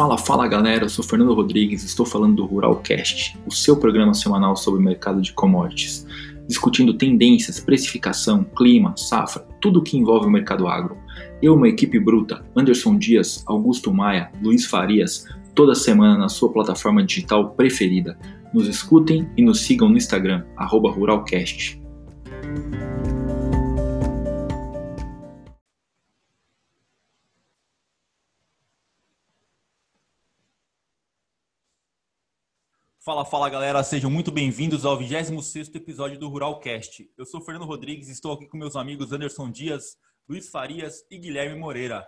Fala, fala galera, eu sou Fernando Rodrigues, estou falando do Ruralcast, o seu programa semanal sobre o mercado de commodities, discutindo tendências, precificação, clima, safra, tudo o que envolve o mercado agro. Eu, uma equipe bruta, Anderson Dias, Augusto Maia, Luiz Farias, toda semana na sua plataforma digital preferida. Nos escutem e nos sigam no Instagram, Ruralcast. Fala, fala galera, sejam muito bem-vindos ao 26 episódio do Ruralcast. Eu sou Fernando Rodrigues e estou aqui com meus amigos Anderson Dias, Luiz Farias e Guilherme Moreira.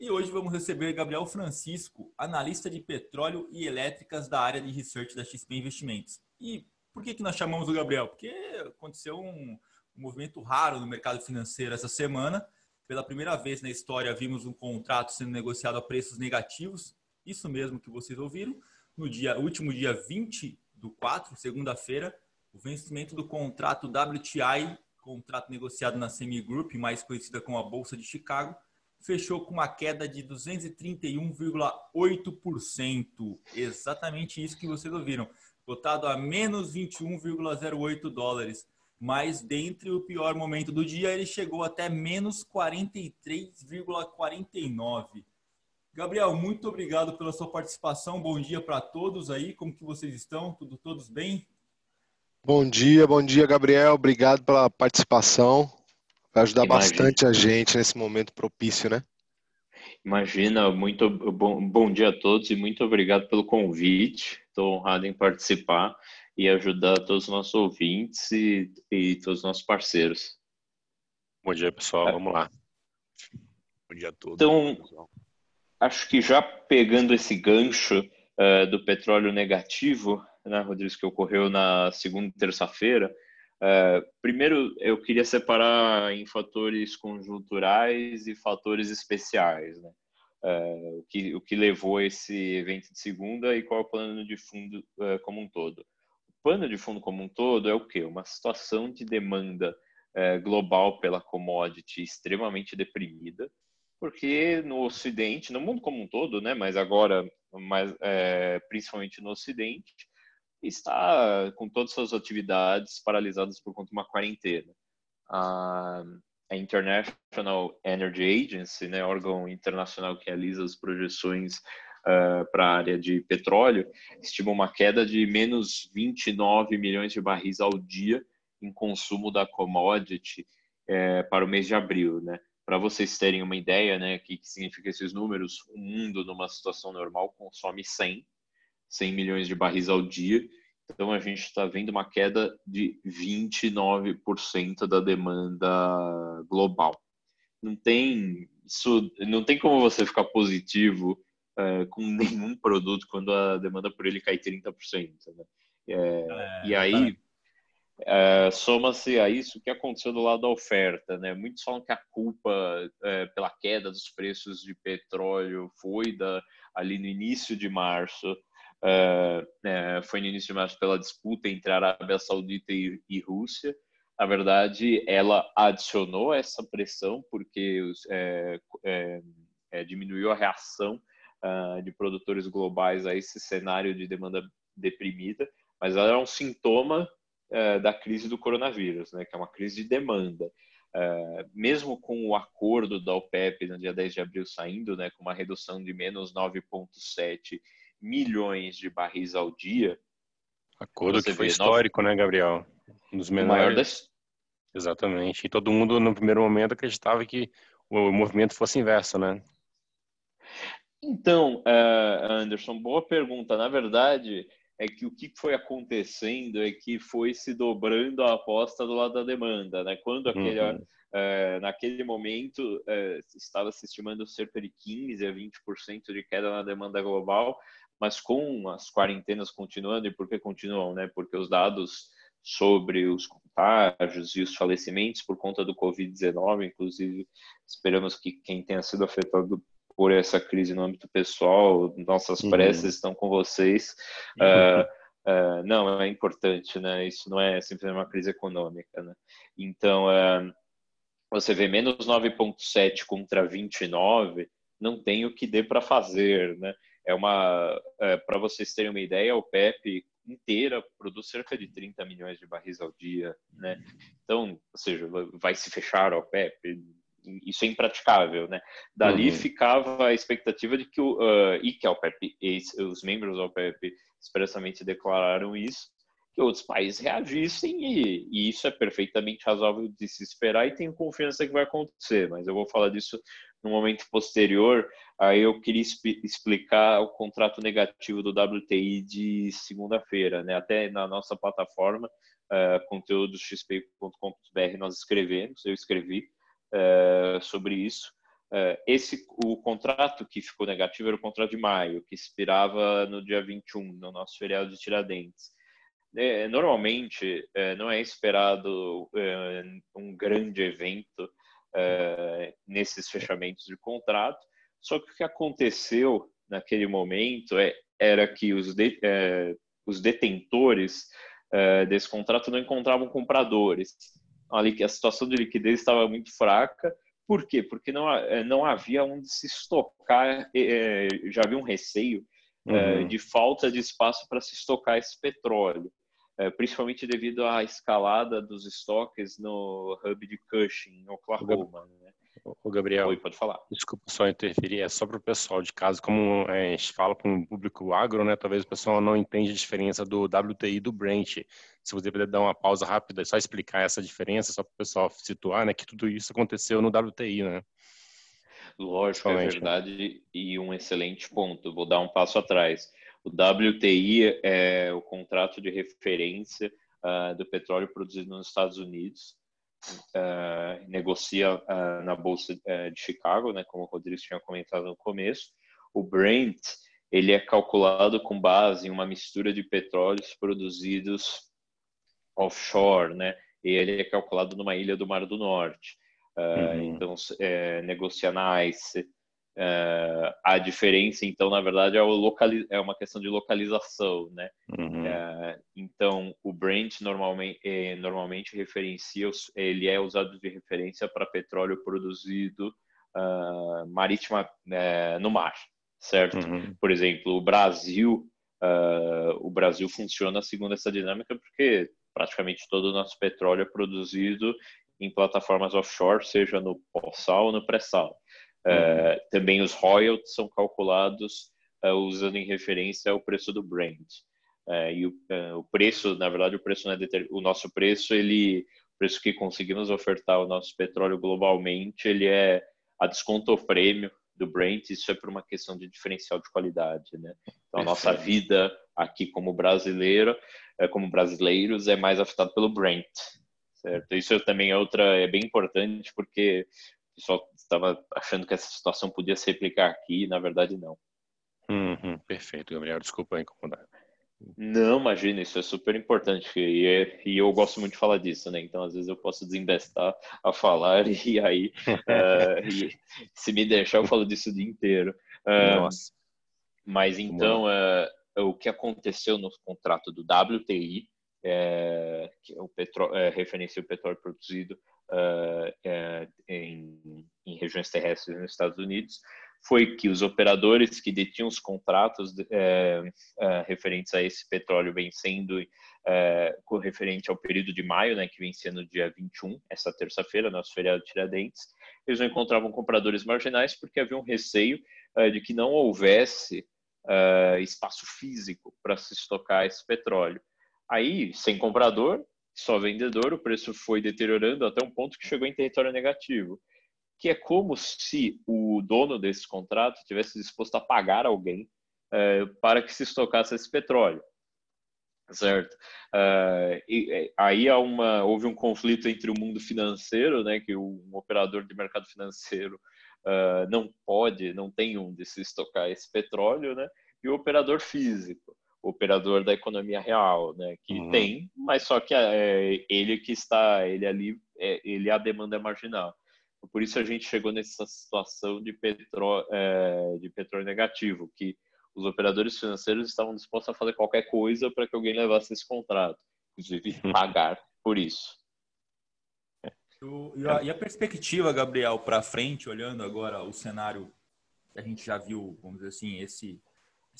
E hoje vamos receber Gabriel Francisco, analista de petróleo e elétricas da área de research da XP Investimentos. E por que, que nós chamamos o Gabriel? Porque aconteceu um, um movimento raro no mercado financeiro essa semana. Pela primeira vez na história, vimos um contrato sendo negociado a preços negativos. Isso mesmo que vocês ouviram no dia, último dia 20 do 4, segunda-feira, o vencimento do contrato WTI, contrato negociado na Semi Group, mais conhecida como a Bolsa de Chicago, fechou com uma queda de 231,8%. Exatamente isso que vocês ouviram. Cotado a menos 21,08 dólares. Mas, dentre o pior momento do dia, ele chegou até menos 43,49. Gabriel, muito obrigado pela sua participação. Bom dia para todos aí. Como que vocês estão? Tudo todos bem? Bom dia, bom dia, Gabriel. Obrigado pela participação. Vai ajudar Imagina. bastante a gente nesse momento propício, né? Imagina, muito bom, bom dia a todos e muito obrigado pelo convite. Estou honrado em participar e ajudar todos os nossos ouvintes e, e todos os nossos parceiros. Bom dia, pessoal. É. Vamos lá. Bom dia a todos. Então, acho que já pegando esse gancho uh, do petróleo negativo, né, Rodrigues, que ocorreu na segunda e terça-feira, uh, primeiro eu queria separar em fatores conjunturais e fatores especiais, né? Uh, o, que, o que levou esse evento de segunda e qual é o plano de fundo como um todo. O plano de fundo como um todo é o quê? Uma situação de demanda global pela commodity extremamente deprimida, porque no Ocidente, no mundo como um todo, né, mas agora mais, é, principalmente no Ocidente, está com todas as suas atividades paralisadas por conta de uma quarentena. A, a International Energy Agency, né, órgão internacional que realiza as projeções uh, para a área de petróleo, estima uma queda de menos 29 milhões de barris ao dia em consumo da commodity é, para o mês de abril, né? Para vocês terem uma ideia, né, o que, que significa esses números, o mundo numa situação normal consome 100, 100 milhões de barris ao dia. Então a gente está vendo uma queda de 29% da demanda global. Não tem isso, não tem como você ficar positivo é, com nenhum produto quando a demanda por ele cai 30%. Né? É, é, e aí é, Soma-se a isso que aconteceu do lado da oferta. Né? Muitos falam que a culpa é, pela queda dos preços de petróleo foi da, ali no início de março. É, foi no início de março pela disputa entre a Arábia Saudita e, e Rússia. Na verdade, ela adicionou essa pressão porque diminuiu a reação uh, de produtores globais a esse cenário de demanda deprimida, mas ela é um sintoma é, da crise do coronavírus, né, que é uma crise de demanda. É, mesmo com o acordo da OPEP no dia 10 de abril saindo, né, com uma redução de menos 9,7 milhões de barris ao dia. Acordo que foi histórico, 9... né, Gabriel? Um dos menores. maior das... Exatamente. E todo mundo, no primeiro momento, acreditava que o movimento fosse inverso, né? Então, é, Anderson, boa pergunta. Na verdade, é que o que foi acontecendo é que foi se dobrando a aposta do lado da demanda, né? Quando aquele, uhum. é, naquele momento é, estava se estimando cerca de 15 a 20% de queda na demanda global, mas com as quarentenas continuando, e por que continuam, né? Porque os dados sobre os contágios e os falecimentos por conta do Covid-19, inclusive esperamos que quem tenha sido afetado por essa crise no âmbito pessoal, nossas uhum. preces estão com vocês. Uhum. Uh, uh, não, é importante, né? Isso não é simplesmente uma crise econômica, né? Então, uh, você vê menos 9,7 contra 29, não tem o que dê para fazer, né? É uma, é, para vocês terem uma ideia, o PEP inteira produz cerca de 30 milhões de barris ao dia, né? Então, ou seja, vai se fechar a OPEP, isso é impraticável, né? Dali uhum. ficava a expectativa de que o uh, e que a OPEP, os membros da OPEP expressamente declararam isso, que outros países reagissem e, e, isso é perfeitamente razoável de se esperar e tenho confiança que vai acontecer, mas eu vou falar disso no momento posterior. Aí eu queria explicar o contrato negativo do WTI de segunda-feira, né? Até na nossa plataforma, uh, conteúdosxp.com.br, nós escrevemos, eu escrevi uh, sobre isso. Uh, esse o contrato que ficou negativo era o contrato de maio, que expirava no dia 21, no nosso feriado de Tiradentes. É, normalmente é, não é esperado é, um grande evento nesses fechamentos de contrato, só que o que aconteceu naquele momento é, era que os, de, os detentores desse contrato não encontravam compradores. A situação de liquidez estava muito fraca. Por quê? Porque não, não havia onde se estocar, já havia um receio uhum. de falta de espaço para se estocar esse petróleo. É, principalmente devido à escalada dos estoques no hub de Cushing, em Oklahoma. Né? O Gabriel, Oi, pode falar. Desculpa só interferir, é só para o pessoal de casa, como é, a gente fala para um público agro, né? Talvez o pessoal não entenda a diferença do WTI e do Brent. Se você puder dar uma pausa rápida, só explicar essa diferença, só para o pessoal situar, né? Que tudo isso aconteceu no WTI, né? Lógico, é verdade, e um excelente ponto. Vou dar um passo atrás. O WTI é o contrato de referência uh, do petróleo produzido nos Estados Unidos. Uh, negocia uh, na bolsa de Chicago, né, como o Rodrigo tinha comentado no começo. O Brent ele é calculado com base em uma mistura de petróleos produzidos offshore, né? E ele é calculado numa ilha do Mar do Norte. Uhum. Então, é, negocia na ICE, é, a diferença, então, na verdade, é, é uma questão de localização, né? Uhum. É, então, o Brent normalmente, é, normalmente referencia, ele é usado de referência para petróleo produzido uh, marítima no mar, certo? Uhum. Por exemplo, o Brasil, uh, o Brasil funciona segundo essa dinâmica porque praticamente todo o nosso petróleo é produzido em plataformas offshore, seja no pós-sal ou no pré-sal. Uh, também os royalties são calculados uh, usando em referência ao preço do Brent. Uh, e o, o, preço, na verdade, o preço não é deter... o nosso preço, ele, o preço que conseguimos ofertar o nosso petróleo globalmente, ele é a desconto ou prêmio do Brent. Isso é por uma questão de diferencial de qualidade, né? Então, a nossa vida aqui como brasileiro, como brasileiros, é mais afetada pelo Brent, certo? Isso também é outra, é bem importante porque pessoal estava achando que essa situação podia se replicar aqui, e na verdade não. Uhum, perfeito, Gabriel. Desculpa incomodar. Não, imagina, isso é super importante e, é, e, eu gosto muito de falar disso, né? Então, às vezes eu posso desembestar a falar e aí, uh, e, se me deixar, eu falo disso o dia inteiro. Uh, Nossa. Mas então, uh, o que aconteceu no contrato do WTI, é, que é o petróleo, é, referencia o petróleo produzido uh, em, em, regiões terrestres nos Estados Unidos foi que os operadores que detinham os contratos uh, referentes a esse petróleo vencendo com referente ao período de maio, né, que vencia no dia 21, essa terça-feira, nosso feriado de Tiradentes, eles não encontravam compradores marginais porque havia um receio de que não houvesse espaço físico para se estocar esse petróleo. Aí, sem comprador, só vendedor, o preço foi deteriorando até um ponto que chegou em território negativo, que é como se o dono desse contrato tivesse disposto a pagar alguém é, para que se estocasse esse petróleo, certo? Uh, e, é, aí há uma, houve um conflito entre o mundo financeiro, né, que um operador de mercado financeiro uh, não pode, não tem onde se estocar esse petróleo, né, e o operador físico operador da economia real, né? Que uhum. tem, mas só que é ele que está, ele ali, é, ele é a demanda marginal. Por isso a gente chegou nessa situação de petróleo, é, de petróleo negativo, que os operadores financeiros estavam dispostos a fazer qualquer coisa para que alguém levasse esse contrato, inclusive pagar por isso. E a, e a perspectiva, Gabriel, para frente, olhando agora o cenário que a gente já viu, vamos dizer assim, esse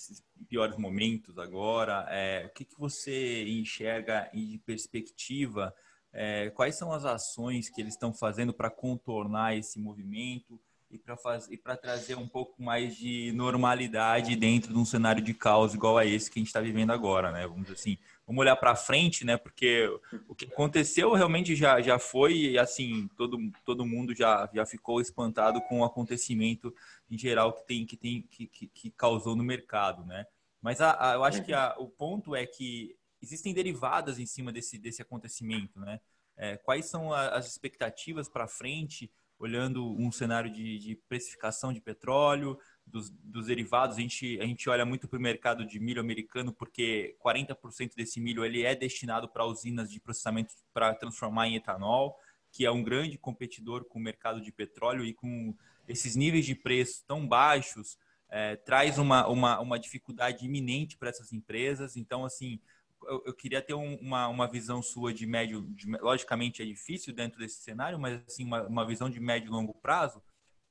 esses piores momentos agora? É, o que, que você enxerga de perspectiva? É, quais são as ações que eles estão fazendo para contornar esse movimento e para fazer para trazer um pouco mais de normalidade dentro de um cenário de caos igual a esse que a gente está vivendo agora, né? Vamos assim, vamos olhar para frente, né? Porque o que aconteceu realmente já, já foi e assim todo, todo mundo já, já ficou espantado com o acontecimento em geral que tem que tem que, que, que causou no mercado, né? Mas a, a, eu acho que a, o ponto é que existem derivadas em cima desse desse acontecimento, né? É, quais são as expectativas para frente? Olhando um cenário de, de precificação de petróleo, dos, dos, derivados, a gente, a gente olha muito para o mercado de milho americano, porque 40% desse milho ele é destinado para usinas de processamento para transformar em etanol, que é um grande competidor com o mercado de petróleo e com esses níveis de preço tão baixos, é, traz uma, uma, uma dificuldade iminente para essas empresas. Então, assim, eu, eu queria ter um, uma, uma visão sua de médio, de, logicamente é difícil dentro desse cenário, mas assim uma, uma visão de médio e longo prazo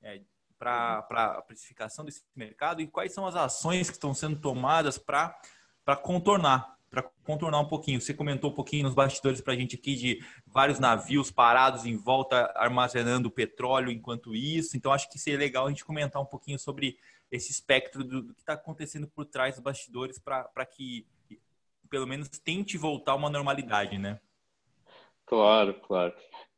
é, para a precificação desse mercado e quais são as ações que estão sendo tomadas para contornar, para contornar um pouquinho. Você comentou um pouquinho nos bastidores para a gente aqui de vários navios parados em volta armazenando petróleo enquanto isso. Então acho que seria legal a gente comentar um pouquinho sobre esse espectro do, do que está acontecendo por trás dos bastidores para que pelo menos tente voltar a uma normalidade, né? Claro, claro.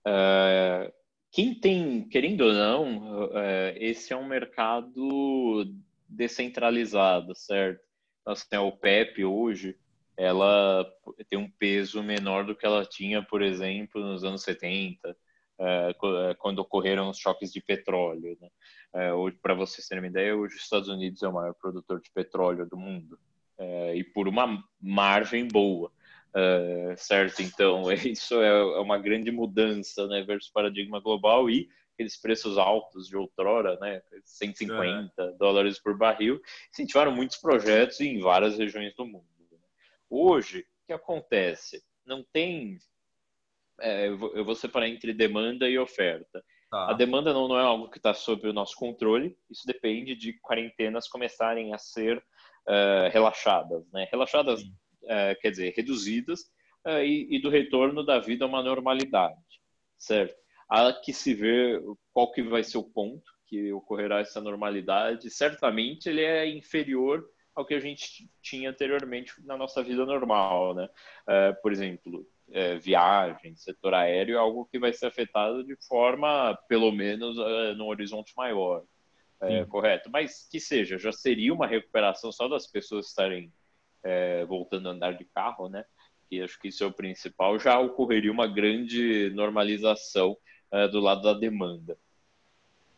É, quem tem, querendo ou não, é, esse é um mercado descentralizado, certo? Nós temos a OPEP hoje, ela tem um peso menor do que ela tinha, por exemplo, nos anos 70, é, quando ocorreram os choques de petróleo. Né? Para vocês terem uma ideia, hoje os Estados Unidos é o maior produtor de petróleo do mundo é, e por uma margem boa. Uh, certo? Então, isso é, é uma grande mudança né, versus paradigma global e aqueles preços altos de outrora, né, 150 é. dólares por barril, incentivaram muitos projetos em várias regiões do mundo. Né. Hoje, o que acontece? Não tem. É, eu vou separar entre demanda e oferta. Tá. A demanda não, não é algo que está sob o nosso controle, isso depende de quarentenas começarem a ser uh, relaxadas, né? Relaxadas, uh, quer dizer, reduzidas uh, e, e, do retorno da vida a uma normalidade, certo? Há que se ver qual que vai ser o ponto que ocorrerá essa normalidade. Certamente ele é inferior ao que a gente tinha anteriormente na nossa vida normal, né? por exemplo, é, viagem, setor aéreo é algo que vai ser afetado de forma, pelo menos, uh, num horizonte maior é, correto. Mas que seja, já seria uma recuperação só das pessoas estarem é, voltando a andar de carro, né? Que acho que isso é o principal. Já ocorreria uma grande normalização é, do lado da demanda.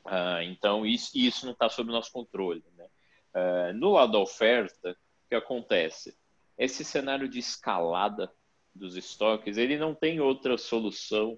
Ah, então, isso, isso não está sob nosso controle. Né? É, no lado da oferta, o que acontece? Esse cenário de escalada dos estoques, ele não tem outra solução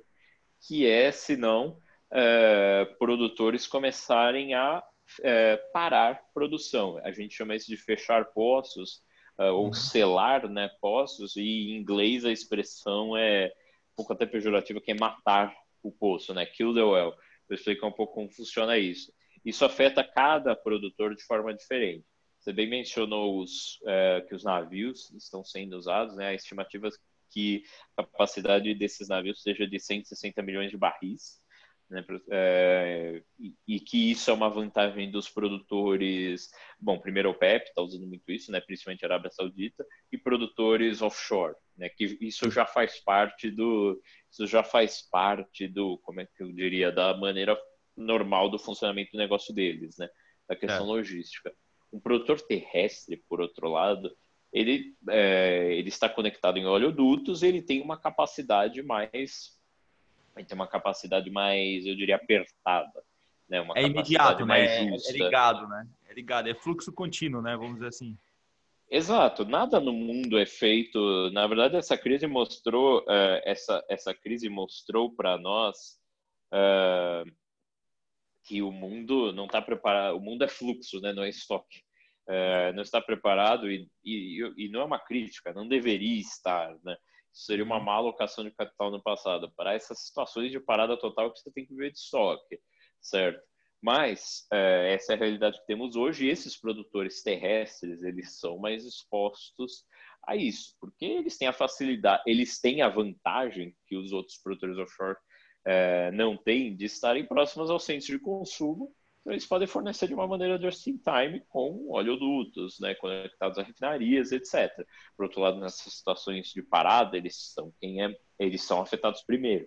que é, senão, é, produtores começarem a é, parar produção. A gente chama isso de fechar poços uh, ou uhum. selar né, poços, e em inglês a expressão é um pouco até pejorativa, que é matar o poço, né? Kill the well. Vou explicar um pouco como funciona isso. Isso afeta cada produtor de forma diferente. Você bem mencionou os, é, que os navios estão sendo usados, né? A estimativa que a capacidade desses navios seja de 160 milhões de barris né, é, e, que isso é uma vantagem dos produtores. Bom, primeiro o PEP está usando muito isso, né, principalmente a Arábia Saudita, e produtores offshore, né, que isso já faz parte do, isso já faz parte do, como é que eu diria, da maneira normal do funcionamento do negócio deles, né, da questão é. logística. Um produtor terrestre, por outro lado, ele, é, ele está conectado em oleodutos, ele tem uma capacidade mais vai ter uma capacidade mais, eu diria, apertada. Né? Uma é imediato, né? É, é ligado, né? É ligado, é fluxo contínuo, né? Vamos dizer assim. Exato, nada no mundo é feito. Na verdade, essa crise mostrou, uh, essa, essa crise mostrou para nós uh, que o mundo não está preparado. O mundo é fluxo, né? Não é estoque. Uh, não está preparado e, e, e não é uma crítica, não deveria estar, né? Seria uma má alocação de capital no passado. Para essas situações de parada total que você tem que ver de estoque, certo? Mas é, essa é a realidade que temos hoje. E esses produtores terrestres eles são mais expostos a isso, porque eles têm a facilidade, eles têm a vantagem que os outros produtores offshore é, não têm de estarem próximos aos centros de consumo. Então, eles podem fornecer de uma maneira just in time com oleodutos, né, conectados a refinarias, etc. Por outro lado, nessas situações de parada, eles são quem é, eles são afetados primeiro.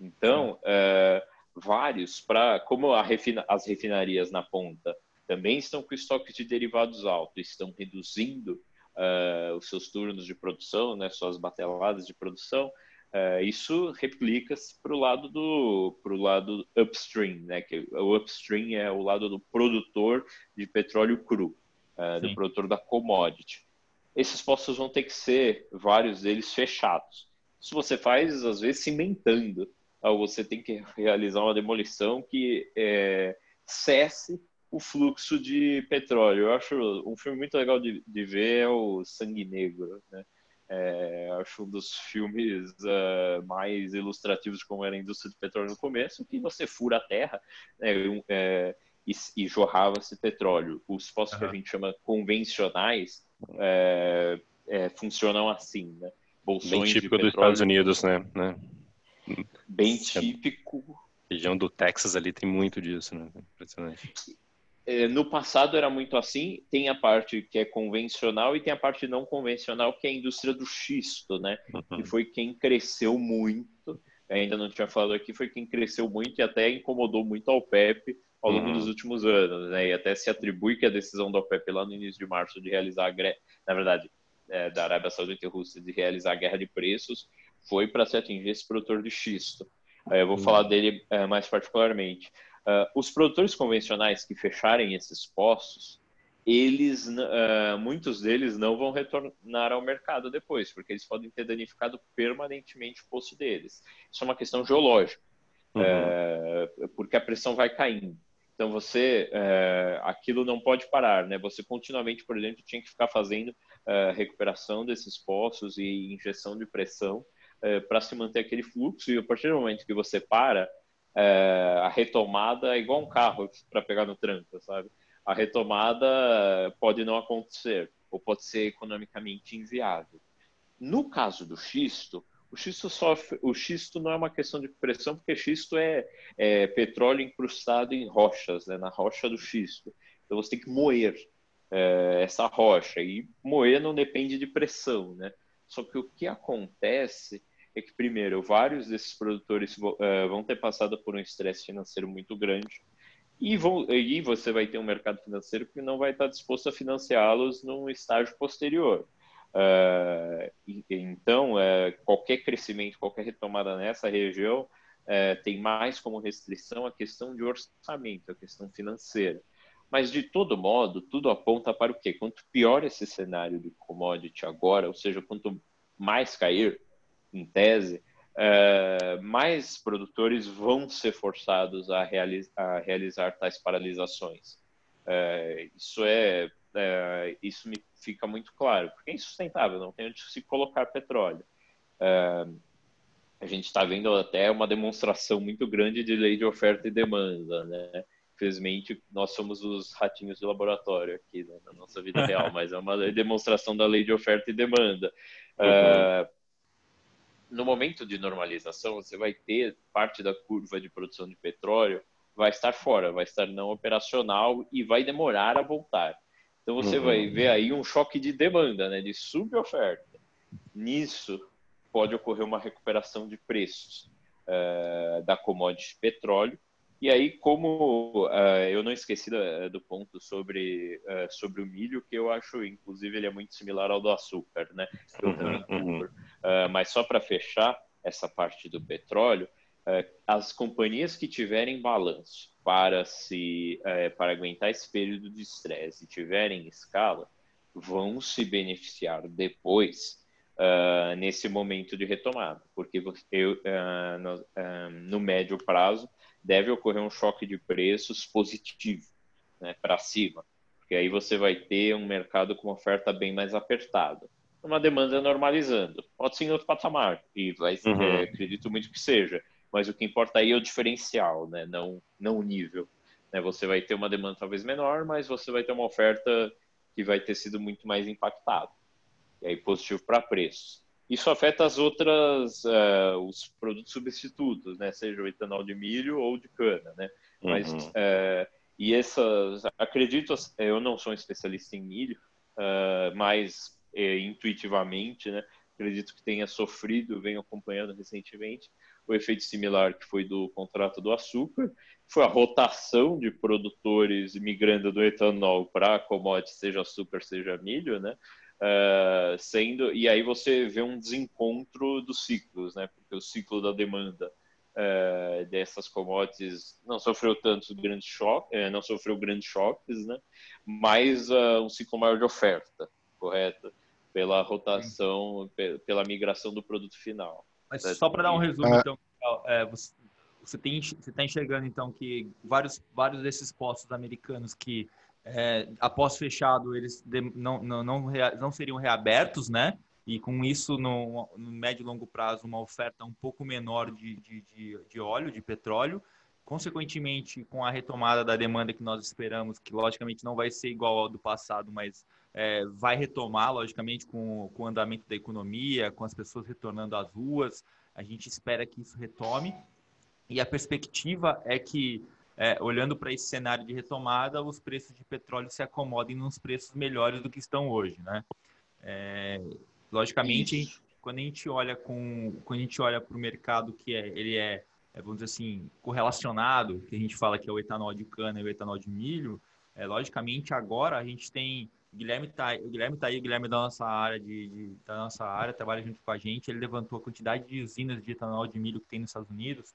Então, é, vários para como refina, as refinarias na ponta também estão com estoque de derivados alto, estão reduzindo uh, os seus turnos de produção, né, suas bateladas de produção, uh, isso replica-se para o lado do pro lado upstream, né, que o upstream é o lado do produtor de petróleo cru, uh, do produtor da commodity. Esses postos vão ter que ser vários deles fechados. Isso você faz às vezes cimentando ou você tem que realizar uma demolição que é, cesse o fluxo de petróleo. Eu acho um filme muito legal de, de ver é o Sangue Negro, né? É, acho um dos filmes uh, mais ilustrativos de como era a indústria de petróleo no começo, que você fura a terra né, é, e, e jorrava-se petróleo. Os postos uhum. que a gente chama convencionais é, é, funcionam assim, né? Bolsões Bem típico dos Estados Unidos, né? né? Bem típico. A região do Texas ali tem muito disso, né? Impressionante. É, no passado era muito assim, tem a parte que é convencional e tem a parte não convencional, que é a indústria do xisto, né? Uhum. Que foi quem cresceu muito, ainda não tinha falado aqui, foi quem cresceu muito e até incomodou muito ao PEP ao longo uhum. dos últimos anos, né? E até se atribui que a decisão da OPEP lá no início de março de realizar a greve, na verdade, é, da Arábia Saudita e Rússia de realizar a guerra de preços, foi para se atingir esse produtor de xisto. Eu vou uhum. falar dele é, mais particularmente. Uh, os produtores convencionais que fecharem esses poços, eles, uh, muitos deles não vão retornar ao mercado depois, porque eles podem ter danificado permanentemente o poço deles. Isso é uma questão geológica, uhum. uh, porque a pressão vai caindo. Então você, aquilo não pode parar, né? Você continuamente, por exemplo, tinha que ficar fazendo recuperação desses poços e injeção de pressão para se manter aquele fluxo e a partir do momento que você para, é, a retomada é igual um carro para pegar no tranco, sabe? A retomada pode não acontecer ou pode ser economicamente inviável. No caso do xisto, o xisto sofre, o xisto não é uma questão de pressão, porque xisto é, é petróleo incrustado em rochas, né, na rocha do xisto. Então você tem que moer é, essa rocha e moer não depende de pressão, né? Só que o que acontece é que, primeiro, vários desses produtores uh, vão ter passado por um estresse financeiro muito grande e, vão, e você vai ter um mercado financeiro que não vai estar disposto a financiá-los num estágio posterior. Uh, então, uh, qualquer crescimento, qualquer retomada nessa região tem mais como restrição a questão de orçamento, a questão financeira. Mas, de todo modo, tudo aponta para o quê? Quanto pior esse cenário de commodity agora, ou seja, quanto mais cair, em tese, é, mais produtores vão ser forçados a, a realizar tais paralisações. É, isso é, é, isso me fica muito claro, porque é insustentável, não tem onde se colocar petróleo. A gente está vendo até uma demonstração muito grande de lei de oferta e demanda, né? Infelizmente, nós somos os ratinhos de laboratório aqui né, na nossa vida real, mas é uma demonstração da lei de oferta e demanda. Uhum. Uh, no momento de normalização, você vai ter parte da curva de produção de petróleo vai estar fora, vai estar não operacional e vai demorar a voltar. Então você uhum. vai ver aí um choque de demanda, né, de suboferta. Nisso pode ocorrer uma recuperação de preços uh, da commodity petróleo. E aí, como uh, eu não esqueci da, do ponto sobre, uh, sobre o milho, que eu acho, inclusive, ele é muito similar ao do açúcar, né? Eu também uhum. Uh, mas só para fechar essa parte do petróleo, uh, as companhias que tiverem balanço para se uh, para aguentar esse período de estresse e tiverem escala, vão se beneficiar depois nesse momento de retomada, porque eu, no, no, médio prazo deve ocorrer um choque de preços positivo né, para cima, porque aí você vai ter um mercado com oferta bem mais apertada uma demanda normalizando. Pode ser em outro patamar, e vai, uhum. é, acredito muito que seja. Mas o que importa aí é o diferencial, né? não, não o nível. Né? Você vai ter uma demanda talvez menor, mas você vai ter uma oferta que vai ter sido muito mais impactada. E aí positivo para preços. Isso afeta as outras, uh, os produtos substitutos, né? Seja o etanol de milho ou de cana, né? Mas, uhum. uh, e essas, acredito, eu não sou um especialista em milho, uh, mas intuitivamente, né? Acredito que tenha sofrido, venho acompanhando recentemente, o efeito similar que foi do contrato do açúcar, foi a rotação de produtores migrando do etanol para commodities, seja açúcar, seja milho, né? uh, sendo e aí você vê um desencontro dos ciclos, né? Porque o ciclo da demanda uh, dessas commodities não sofreu tantos grandes choques, uh, não sofreu grandes choques, né? Mas um ciclo maior de oferta, correto? Pela rotação, pela migração do produto final. Mas só para dar um resumo, então, é, você, você está enxergando então que vários vários desses postos americanos que é, após fechado, eles não, não, não, não seriam reabertos, né? E com isso, no, no médio e longo prazo, uma oferta um pouco menor de, de, de, de óleo, de petróleo. Consequentemente, com a retomada da demanda que nós esperamos, que logicamente não vai ser igual ao do passado, mas é, vai retomar, logicamente, com, com o andamento da economia, com as pessoas retornando às ruas. A gente espera que isso retome. E a perspectiva é que é, olhando para esse cenário de retomada, os preços de petróleo se acomodem nos preços melhores do que estão hoje, né? É, logicamente, quando a gente olha com, quando a gente olha para o mercado que é, ele é, é, vamos dizer assim, correlacionado, que a gente fala que é o etanol de cana e o etanol de milho, é, logicamente agora a gente tem o Guilherme tá, o Guilherme tá aí, o Guilherme é da nossa área de, de, da nossa área, trabalha junto com a gente, ele levantou a quantidade de usinas de etanol de milho que tem nos Estados Unidos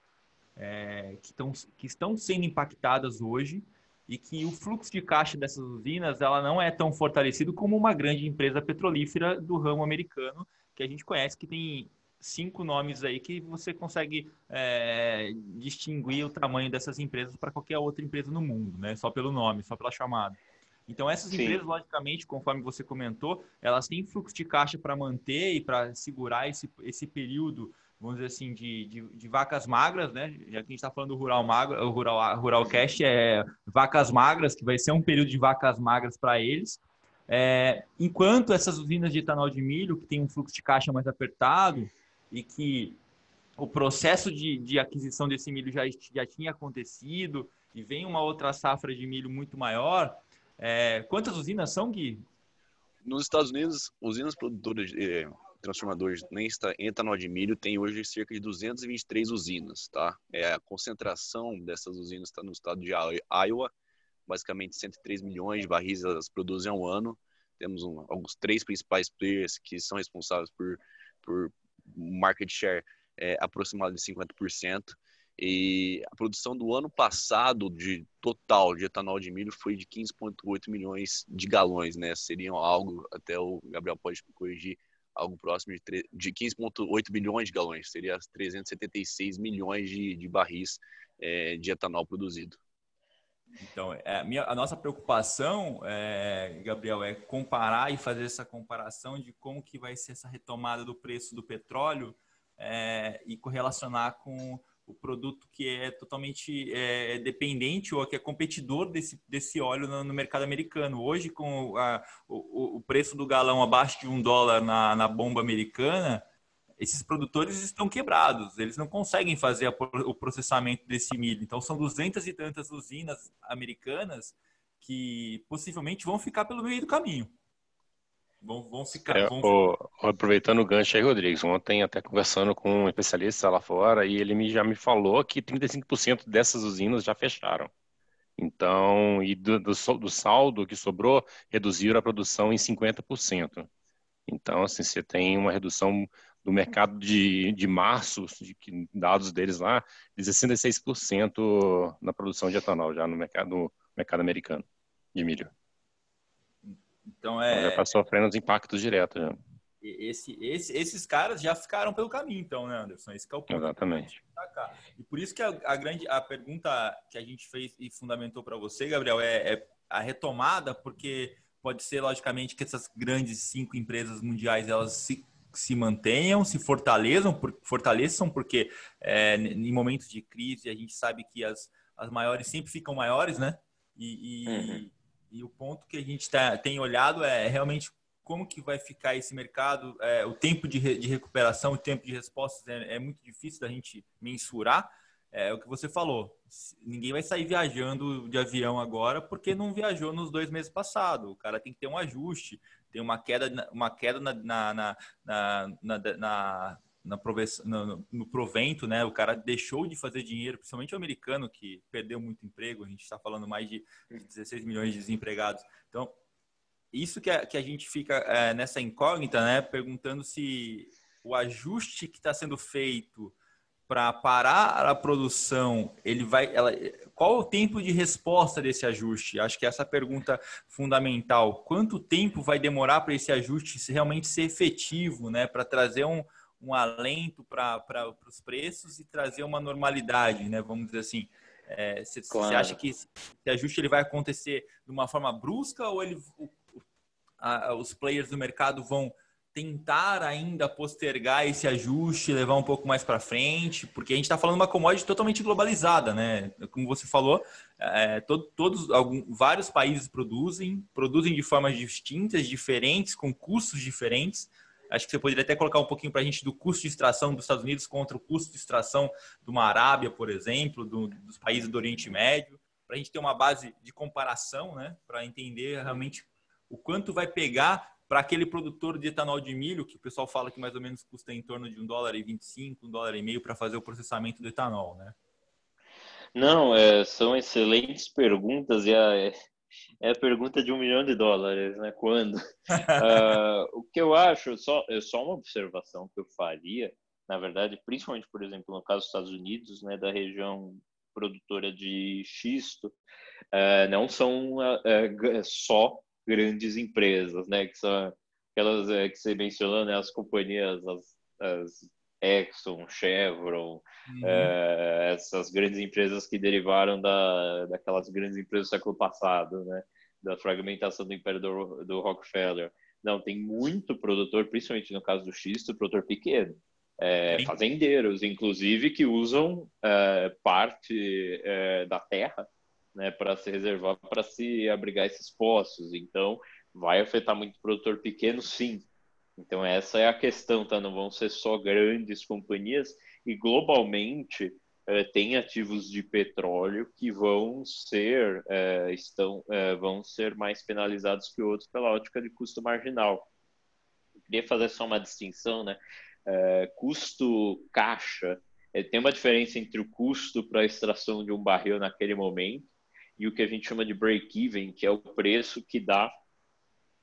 é, que, tão, que estão sendo impactadas hoje e que o fluxo de caixa dessas usinas ela não é tão fortalecido como uma grande empresa petrolífera do ramo americano que a gente conhece que tem cinco nomes aí que você consegue é, distinguir o tamanho dessas empresas para qualquer outra empresa no mundo, né? Só pelo nome, só pela chamada. Então essas Sim. empresas, logicamente, conforme você comentou, elas têm fluxo de caixa para manter e para segurar esse, esse período vamos dizer assim, de, de, de, vacas magras, né? Já que a gente está falando do Rural Magro, o Rural, Rural Cast é vacas magras, que vai ser um período de vacas magras para eles. É, enquanto essas usinas de etanol de milho, que tem um fluxo de caixa mais apertado e que o processo de, de aquisição desse milho já, já tinha acontecido e vem uma outra safra de milho muito maior, é, quantas usinas são, Gui? Nos Estados Unidos, usinas produtoras de transformadores em etanol de milho tem hoje cerca de 223 usinas, tá? É, a concentração dessas usinas está no estado de Iowa, basicamente 103 milhões de barris elas produzem ao ano. Temos um, alguns três principais players que são responsáveis por, por market share é, aproximado de 50%. E a produção do ano passado de total de etanol de milho foi de 15,8 milhões de galões, né? Seriam algo, até o Gabriel pode corrigir, algo próximo de, de 15,8 bilhões de galões, seria 376 milhões de, de barris é, de etanol produzido. Então, é, a, minha, a nossa preocupação, é, Gabriel, é comparar e fazer essa comparação de como que vai ser essa retomada do preço do petróleo é, e correlacionar com o produto que é totalmente é, dependente ou que é competidor desse, desse óleo no, no mercado americano. Hoje, com a, o, o, preço do galão abaixo de um dólar na, na bomba americana, esses produtores estão quebrados, eles não conseguem fazer a, o processamento desse milho. Então, são duzentas e tantas usinas americanas que possivelmente vão ficar pelo meio do caminho. Vão, vão ficar. É, vão... O, aproveitando o gancho aí, Rodrigues, ontem até conversando com um especialista lá fora e ele me, já me falou que 35% dessas usinas já fecharam. Então, e do, do, do, saldo que sobrou, reduziram a produção em 50%. Então, assim, você tem uma redução do mercado de, de março, de dados deles lá, de 66% na produção de etanol, já no mercado, no mercado americano de milho. Então é. Já está sofrendo os impactos diretos. Já. Esse, esse, esses caras já ficaram pelo caminho, então, né, Anderson? Esse é o ponto. Exatamente. E por isso que a, a, grande a pergunta que a gente fez e fundamentou para você, Gabriel, é, é, a retomada, porque pode ser, logicamente, que essas grandes cinco empresas mundiais elas se, se mantenham, se fortaleçam, por, fortaleçam, porque é, em momentos de crise a gente sabe que as as maiores sempre ficam maiores, né? E, e, uhum. E o ponto que a gente tá, tem olhado é realmente como que vai ficar esse mercado, é, o tempo de, re, de recuperação, o tempo de respostas é, é muito difícil da gente mensurar. É o que você falou. Ninguém vai sair viajando de avião agora porque não viajou nos dois meses passados. O cara tem que ter um ajuste, tem uma queda, uma queda na, na, na, na, na, no, no, provento, né? O cara deixou de fazer dinheiro, principalmente o americano que perdeu muito emprego. A gente está falando mais de 16 milhões de desempregados. Então, isso que a, que a gente fica é, nessa incógnita, né? Perguntando se o ajuste que está sendo feito para parar a produção, ele vai, ela, qual o tempo de resposta desse ajuste? Acho que essa é pergunta fundamental. Quanto tempo vai demorar para esse ajuste realmente ser efetivo, né? Para trazer um, um alento para os preços e trazer uma normalidade, né? Vamos dizer assim. Você é, claro. acha que esse ajuste ele vai acontecer de uma forma brusca ou ele, o, a, os players do mercado vão tentar ainda postergar esse ajuste, levar um pouco mais para frente, porque a gente está falando de uma commodity totalmente globalizada, né? Como você falou, é, todo, todos, algum, vários países produzem, produzem de formas distintas, diferentes, com custos diferentes. Acho que você poderia até colocar um pouquinho para a gente do custo de extração dos Estados Unidos contra o custo de extração de uma Arábia, por exemplo, do, dos países do Oriente Médio, para a gente ter uma base de comparação, né? Para entender realmente o quanto vai pegar para aquele produtor de etanol de milho, que o pessoal fala que mais ou menos custa em torno de um dólar e 25, um dólar e meio para fazer o processamento do etanol, né? Não, é, são excelentes perguntas e a, é a pergunta de um milhão de dólares, né? Quando? uh, o que eu acho, só, é só uma observação que eu faria, na verdade, principalmente, por exemplo, no caso dos Estados Unidos, né, da região produtora de xisto, uh, não são uh, só grandes empresas, né? Que são aquelas que você mencionou, né? As companhias, as, as Exxon, Chevron, uhum. é, essas grandes empresas que derivaram da, daquelas grandes empresas do século passado, né? Da fragmentação do império do, do Rockefeller. Não, tem muito produtor, principalmente no caso do xisto, produtor pequeno. É, fazendeiros, inclusive, que usam é, parte é, da terra né, para se reservar, para se abrigar esses poços. Então, vai afetar muito o produtor pequeno, sim. Então, essa é a questão, tá? Não vão ser só grandes companhias e globalmente eh, tem ativos de petróleo que vão ser eh, estão eh, vão ser mais penalizados que outros pela ótica de custo marginal. Eu queria fazer só uma distinção, né? custo caixa tem uma diferença entre o custo para a extração de um barril naquele momento e o que a gente chama de break-even, que é o preço que dá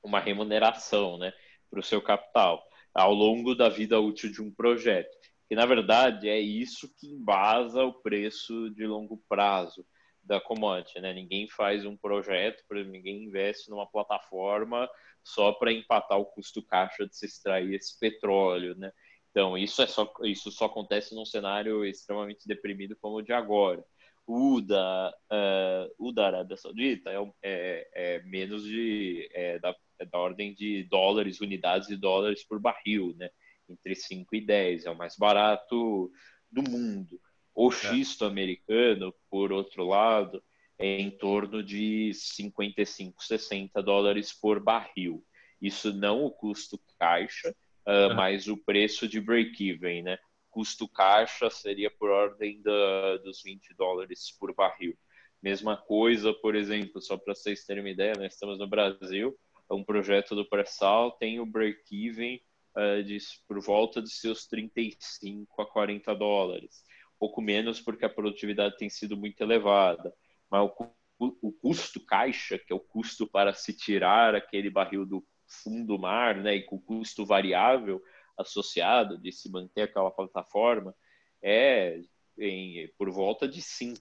uma remuneração né, para o seu capital ao longo da vida útil de um projeto. Que, na verdade, é isso que embasa o preço de longo prazo da commodity. Né? Ninguém faz um projeto, ninguém investe numa plataforma só para empatar o custo caixa de se extrair esse petróleo. Né? Então, isso, é só, isso só acontece num cenário extremamente deprimido como o de agora o da, uh, o da Arábia Saudita é, é, é menos de é da, é da ordem de dólares, unidades de dólares por barril, né? Entre 5 e 10, é o mais barato do mundo. O é. xisto americano, por outro lado, é em torno de 55, 60 dólares por barril. Isso não o custo caixa, uh, mas o preço de break-even, né? custo caixa seria por ordem da, dos 20 dólares por barril. Mesma coisa, por exemplo, só para vocês terem uma ideia, nós estamos no Brasil, um projeto do pré-sal tem o break-even uh, por volta de seus 35 a 40 dólares. Pouco menos porque a produtividade tem sido muito elevada. Mas o, o custo caixa, que é o custo para se tirar aquele barril do fundo do mar, né, e com custo variável, associado de se manter aquela plataforma é em, por volta de 5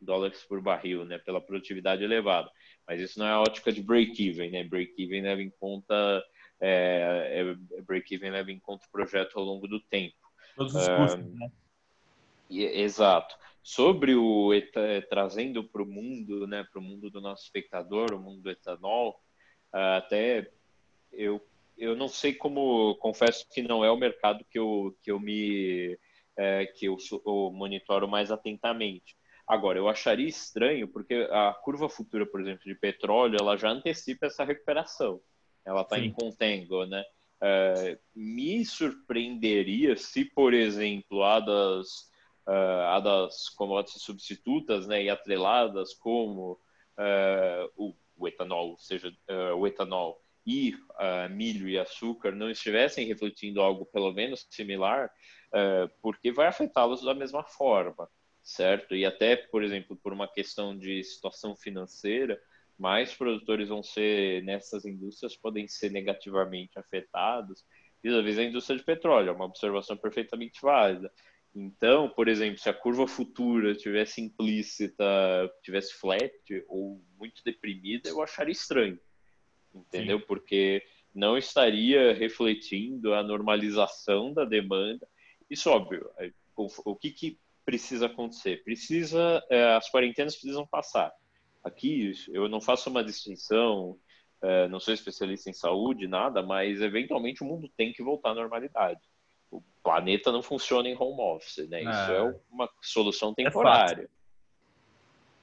dólares por barril, né, pela produtividade elevada. Mas isso não é a ótica de break-even, né? Break-even leva em conta é, é, break-even leva em conta o projeto ao longo do tempo. Todos os custos, um, né? E, exato. Sobre o trazendo para o mundo, né, para o mundo do nosso espectador, o mundo do etanol, até eu eu não sei como, confesso que não é o mercado que eu, que eu me é, que eu, eu monitoro mais atentamente. Agora, eu acharia estranho porque a curva futura, por exemplo, de petróleo, ela já antecipa essa recuperação. Ela está em contango, né? É, me surpreenderia se, por exemplo, a das, uh, a das commodities substitutas né, e atreladas, como uh, o, o, etanol, seja uh, o etanol e milho e açúcar, não estivessem refletindo algo pelo menos similar, porque vai afetá-los da mesma forma, certo? E até, por exemplo, por uma questão de situação financeira, mais produtores vão ser nessas indústrias podem ser negativamente afetados vis-à-vis a indústria de petróleo, é uma observação perfeitamente válida. Então, por exemplo, se a curva futura tivesse implícita, tivesse flat ou muito deprimida, eu acharia estranho, entendeu? Sim. Porque não estaria refletindo a normalização da demanda. Isso óbvio. É, o que, que precisa acontecer? Precisa, é, as quarentenas precisam passar. Aqui eu não faço uma distinção, é, não sou especialista em saúde, nada, mas eventualmente o mundo tem que voltar à normalidade. O planeta não funciona em home office, né? Isso é, é uma solução é temporária.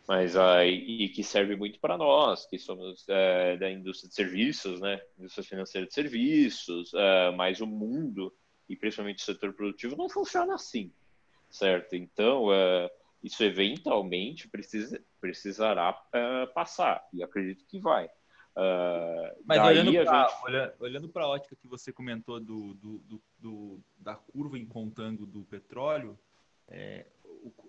Mas aí e que serve muito para nós, que somos é, da indústria de serviços, né? Indústria financeira de serviços, é, mas o mundo e principalmente o setor produtivo não funciona assim, certo? Então, é, isso eventualmente precisa, precisará uh, passar, e acredito que vai. Uh, Mas olhando para gente... olhando a ótica que você comentou do, do, do, do, da curva em contango do petróleo, é,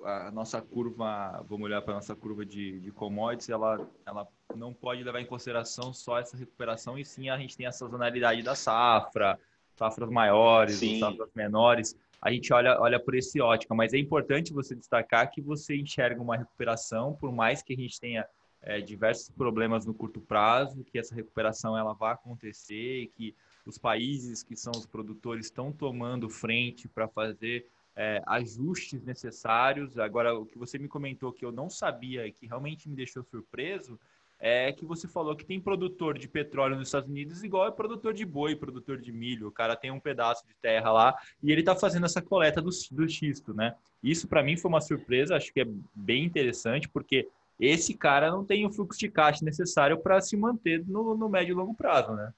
a nossa curva, vamos olhar para a nossa curva de, de commodities, ela, ela não pode levar em consideração só essa recuperação, e sim a gente tem a sazonalidade da safra, safras maiores, safras menores a gente olha, olha por esse ótica, mas é importante você destacar que você enxerga uma recuperação, por mais que a gente tenha é, diversos problemas no curto prazo, que essa recuperação ela vai acontecer e que os países que são os produtores estão tomando frente para fazer é, ajustes necessários. Agora, o que você me comentou que eu não sabia e que realmente me deixou surpreso é que você falou que tem produtor de petróleo nos Estados Unidos igual é produtor de boi, produtor de milho. O cara tem um pedaço de terra lá e ele está fazendo essa coleta do, do xisto, né? Isso para mim foi uma surpresa, acho que é bem interessante, porque esse cara não tem o fluxo de caixa necessário para se manter no, no, médio e longo prazo, né?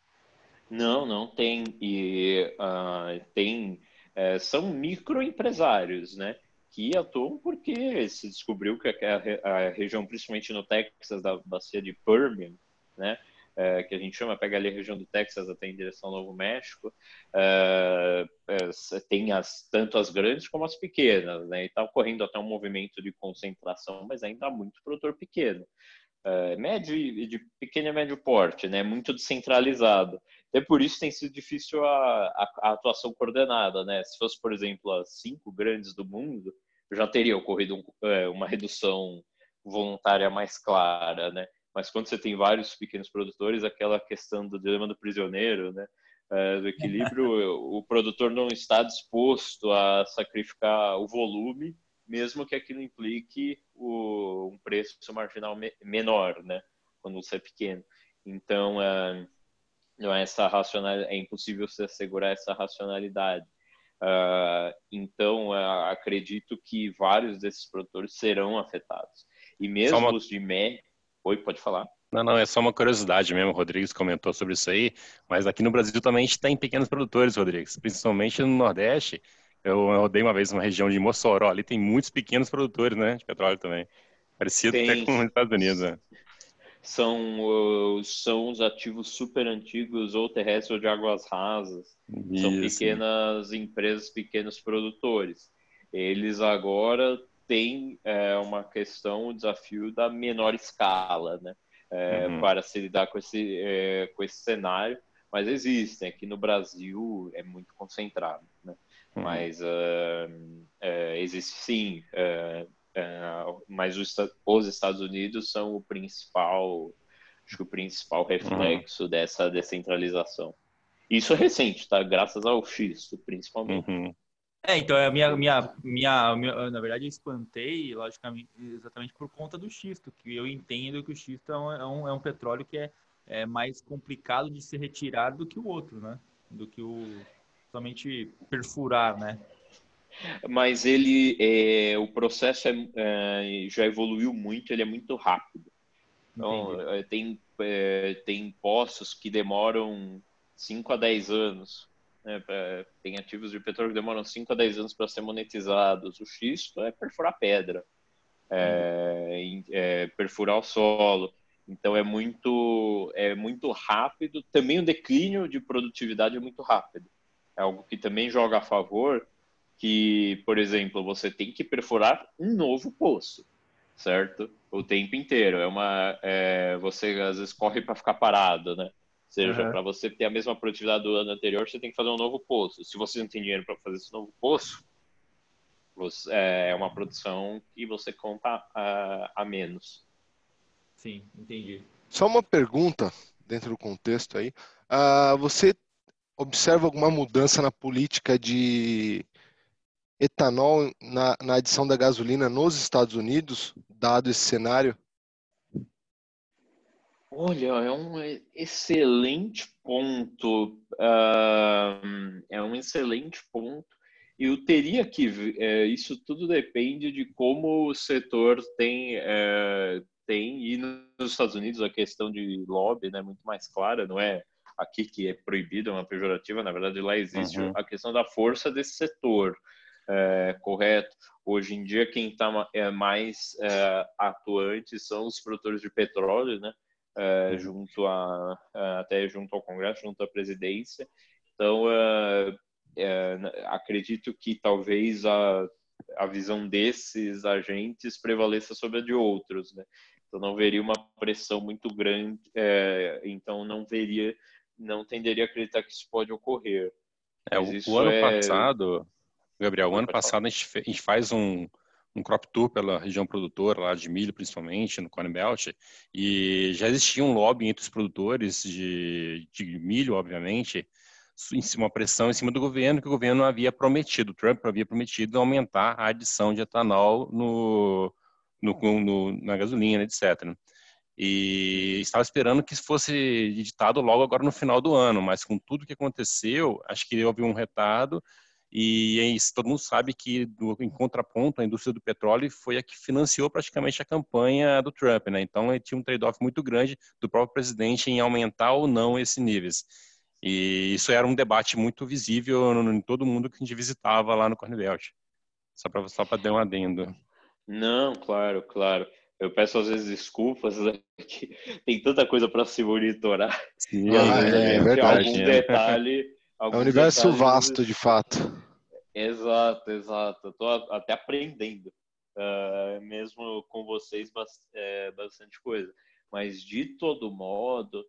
Não, não tem. E uh, tem. Uh, são microempresários, né? Que atuam porque se descobriu que a, a, região, principalmente no Texas, da bacia de Permian, né, é, que a gente chama, pega ali a região do Texas até em direção ao Novo México, é, é, tem as, tanto as grandes como as pequenas, né, e está ocorrendo até um movimento de concentração, mas ainda há muito produtor pequeno. É, médio e de pequeno e médio porte, né, muito descentralizado. Até por isso tem sido difícil a, a, a, atuação coordenada, né? Se fosse, por exemplo, as cinco grandes do mundo, já teria ocorrido um, é, uma redução voluntária mais clara, né? Mas quando você tem vários pequenos produtores, aquela questão do dilema do prisioneiro, né? É, do equilíbrio, o produtor não está disposto a sacrificar o volume, mesmo que aquilo implique o, um preço marginal me, menor, né? Quando você é pequeno. Então, é, não é essa racional, é impossível se assegurar essa racionalidade. Uh, então, uh, acredito que vários desses produtores serão afetados. E mesmo uma... os de mé... Oi, pode falar. Não, não, é só uma curiosidade mesmo. O Rodrigues comentou sobre isso aí, mas aqui no Brasil também a gente tem pequenos produtores, Rodrigues, principalmente no Nordeste. Eu, eu rodei uma vez uma região de Mossoró, ali tem muitos pequenos produtores, né, de petróleo também. Parecido tem... até com os Estados Unidos, né? São, uh, são os ativos super antigos ou terrestres ou de águas rasas. Isso. São pequenas empresas, pequenos produtores. Eles agora têm é, uma questão, o um desafio da menor escala, né? É, uhum. Para se lidar com esse, é, com esse cenário, mas existem. Aqui no Brasil é muito concentrado, né? Uhum. Mas uh, existe sim Uh, mas os, os, Estados Unidos são o principal, acho que o principal reflexo uhum. dessa descentralização. Isso é recente, tá? Graças ao xisto, principalmente. Uhum. É, então a minha, minha, minha, minha, na verdade eu espantei, logicamente, exatamente por conta do xisto, que eu entendo que o xisto é um, é um, é um petróleo que é, é mais complicado de ser retirado do que o outro, né? Do que o somente perfurar, né? Mas ele, é, o processo é, é, já evoluiu muito, ele é muito rápido. Então, é, tem, é, tem poços que demoram 5 a 10 anos. Né, pra, tem ativos de petróleo que demoram 5 a 10 anos para ser monetizados. O xisto é perfurar pedra, é, perfurar o solo. Então é muito, é muito rápido. Também o declínio de produtividade é muito rápido. É algo que também joga a favor que, por exemplo, você tem que perfurar um novo poço, certo? O tempo inteiro. É uma, é, você às vezes corre para ficar parado, né? Ou seja, uhum. para você ter a mesma produtividade do ano anterior, você tem que fazer um novo poço. Se você não tem dinheiro para fazer esse novo poço, você, é, é uma produção que você conta a, a menos. Sim, entendi. Só uma pergunta dentro do contexto aí. Uh, você observa alguma mudança na política de etanol na, na adição da gasolina nos Estados Unidos, dado esse cenário? Olha, é um excelente ponto. Uh, é um excelente ponto. Eu teria que. É, isso tudo depende de como o setor tem, é, tem, e nos Estados Unidos a questão de lobby né, é muito mais clara, não é aqui que é proibido, é uma pejorativa, na verdade lá existe uhum. a questão da força desse setor, é, correto? Hoje em dia quem está é, mais é, atuante são os produtores de petróleo, né? É, uhum. junto a até junto ao Congresso, junto à presidência. Então é, é, acredito que talvez a a visão desses agentes prevaleça sobre a de outros, né? Então não veria uma pressão muito grande, é, então não veria, não tenderia a acreditar que isso pode ocorrer. É, o, o, ano é... passado, Gabriel, o ano passado a gente, a gente faz um, um crop tour pela região produtora, lá de milho principalmente, no Corn Belt, e já existia um lobby entre os produtores de, de milho, obviamente, em cima, uma pressão em cima do governo, que o governo havia prometido, Trump havia prometido aumentar a adição de etanol no, no, no, na gasolina, etc. E estava esperando que isso fosse editado logo agora no final do ano, mas com tudo que aconteceu, acho que houve um retardo e é isso, todo mundo sabe que, do, em contraponto, a indústria do petróleo foi a que financiou praticamente a campanha do Trump, né? Então, ele tinha um trade-off muito grande do próprio presidente em aumentar ou não esses níveis. E isso era um debate muito visível em todo mundo que a gente visitava lá no Cornbelt. Só para só dar um adendo. Não, claro, claro. Eu peço às vezes desculpas, né, que tem tanta coisa para se monitorar. Sim, ah, é, é, verdade. Algum detalhe. É um universo detalhes... vasto, de fato. Exato, exato. Estou até aprendendo, uh, mesmo com vocês, é, bastante coisa. Mas de todo modo,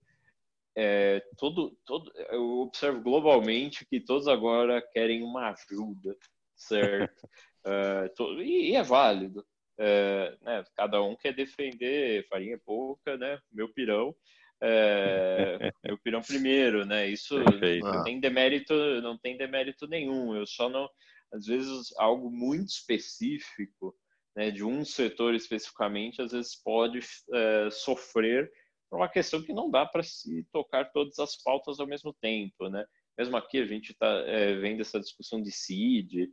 é, todo, todo, eu observo globalmente que todos agora querem uma ajuda, certo? uh, e, e, é válido. É, né, cada um quer defender farinha pouca, né? Meu pirão, é, meu pirão primeiro, né? Isso Perfeito. não tem demérito, não tem demérito nenhum. Eu só não, às vezes, algo muito específico, né? De um setor especificamente, às vezes pode é, sofrer por uma questão que não dá para se tocar todas as pautas ao mesmo tempo, né? Mesmo aqui a gente está é, vendo essa discussão de CID,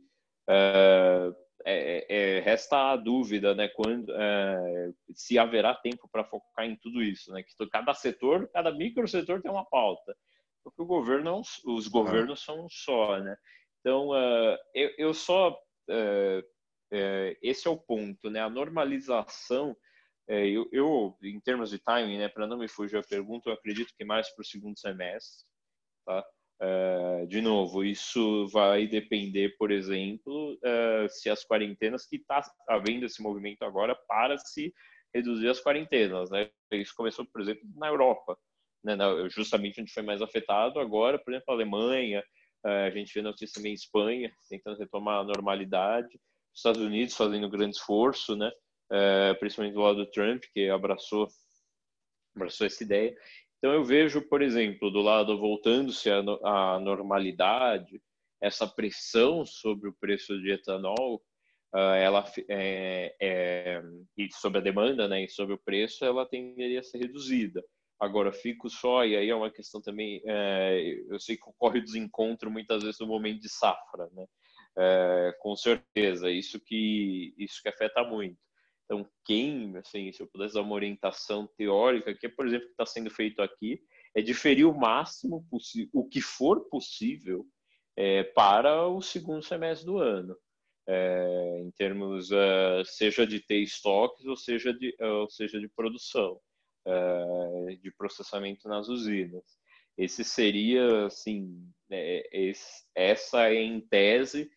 é, é, é, resta a dúvida, né, quando, é, se haverá tempo para focar em tudo isso, né, que cada setor, cada micro setor tem uma pauta, porque o governo, os governos são um só, né, então uh, eu, eu, só, uh, esse é o ponto, né, a normalização, eu, eu, em termos de timing, né, para não me fugir a pergunta, eu acredito que mais para o segundo semestre, tá, Uh, de novo, isso vai depender, por exemplo, uh, se as quarentenas que está havendo esse movimento agora para se reduzir as quarentenas, né? Isso começou, por exemplo, na Europa, né? justamente onde foi mais afetado. Agora, por exemplo, a Alemanha, uh, a gente vê notícia também Espanha tentando retomar a normalidade, os Estados Unidos fazendo grande esforço, né? principalmente do lado do Trump, que abraçou abraçou essa ideia. Então eu vejo, por exemplo, do lado voltando-se à normalidade, essa pressão sobre o preço de etanol, ah, ela é, é, e sobre a demanda, né, e sobre o preço, ela tenderia a ser reduzida. Agora, fico só, e aí é uma questão também, é, eu sei que ocorre desencontro muitas vezes no momento de safra, né? É, com certeza, isso que isso que afeta muito. Então, quem, assim, se eu pudesse dar uma orientação teórica, que é, por exemplo, que está sendo feito aqui, é diferir o máximo possível, o que for possível, é, para o segundo semestre do ano, é, em termos uh, seja de ter estoques ou seja de, ou seja de produção, uh, de processamento nas usinas. Esse seria, assim, é, esse, essa em tese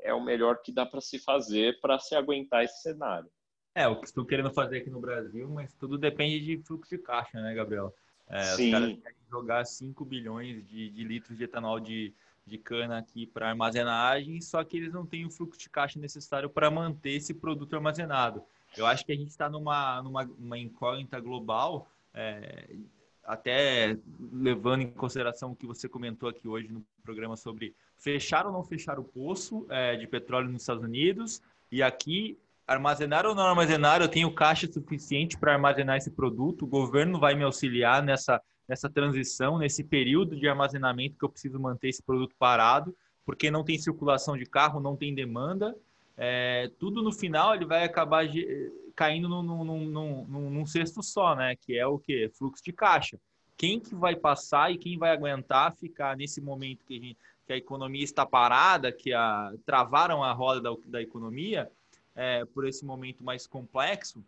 é o melhor que dá para se fazer para se aguentar esse cenário. É, o que estou querendo fazer aqui no Brasil, mas tudo depende de fluxo de caixa, né, Gabriel? É, Sim. Os caras querem jogar 5 bilhões de, de, litros de etanol de, de cana aqui para armazenagem, só que eles não têm o fluxo de caixa necessário para manter esse produto armazenado. Eu acho que a gente está numa, numa uma incógnita global, é, até levando em consideração o que você comentou aqui hoje no programa sobre fechar ou não fechar o poço é, de petróleo nos Estados Unidos, e aqui armazenar ou não armazenar, eu tenho caixa suficiente para armazenar esse produto, o governo vai me auxiliar nessa, nessa transição, nesse período de armazenamento que eu preciso manter esse produto parado, porque não tem circulação de carro, não tem demanda, é, tudo no final ele vai acabar caindo num, num, num, num, num cesto só, né? Que é o que? Fluxo de caixa. Quem que vai passar e quem vai aguentar ficar nesse momento que a, gente, que a economia está parada, que a, travaram a roda da, da economia, é, por esse momento mais complexo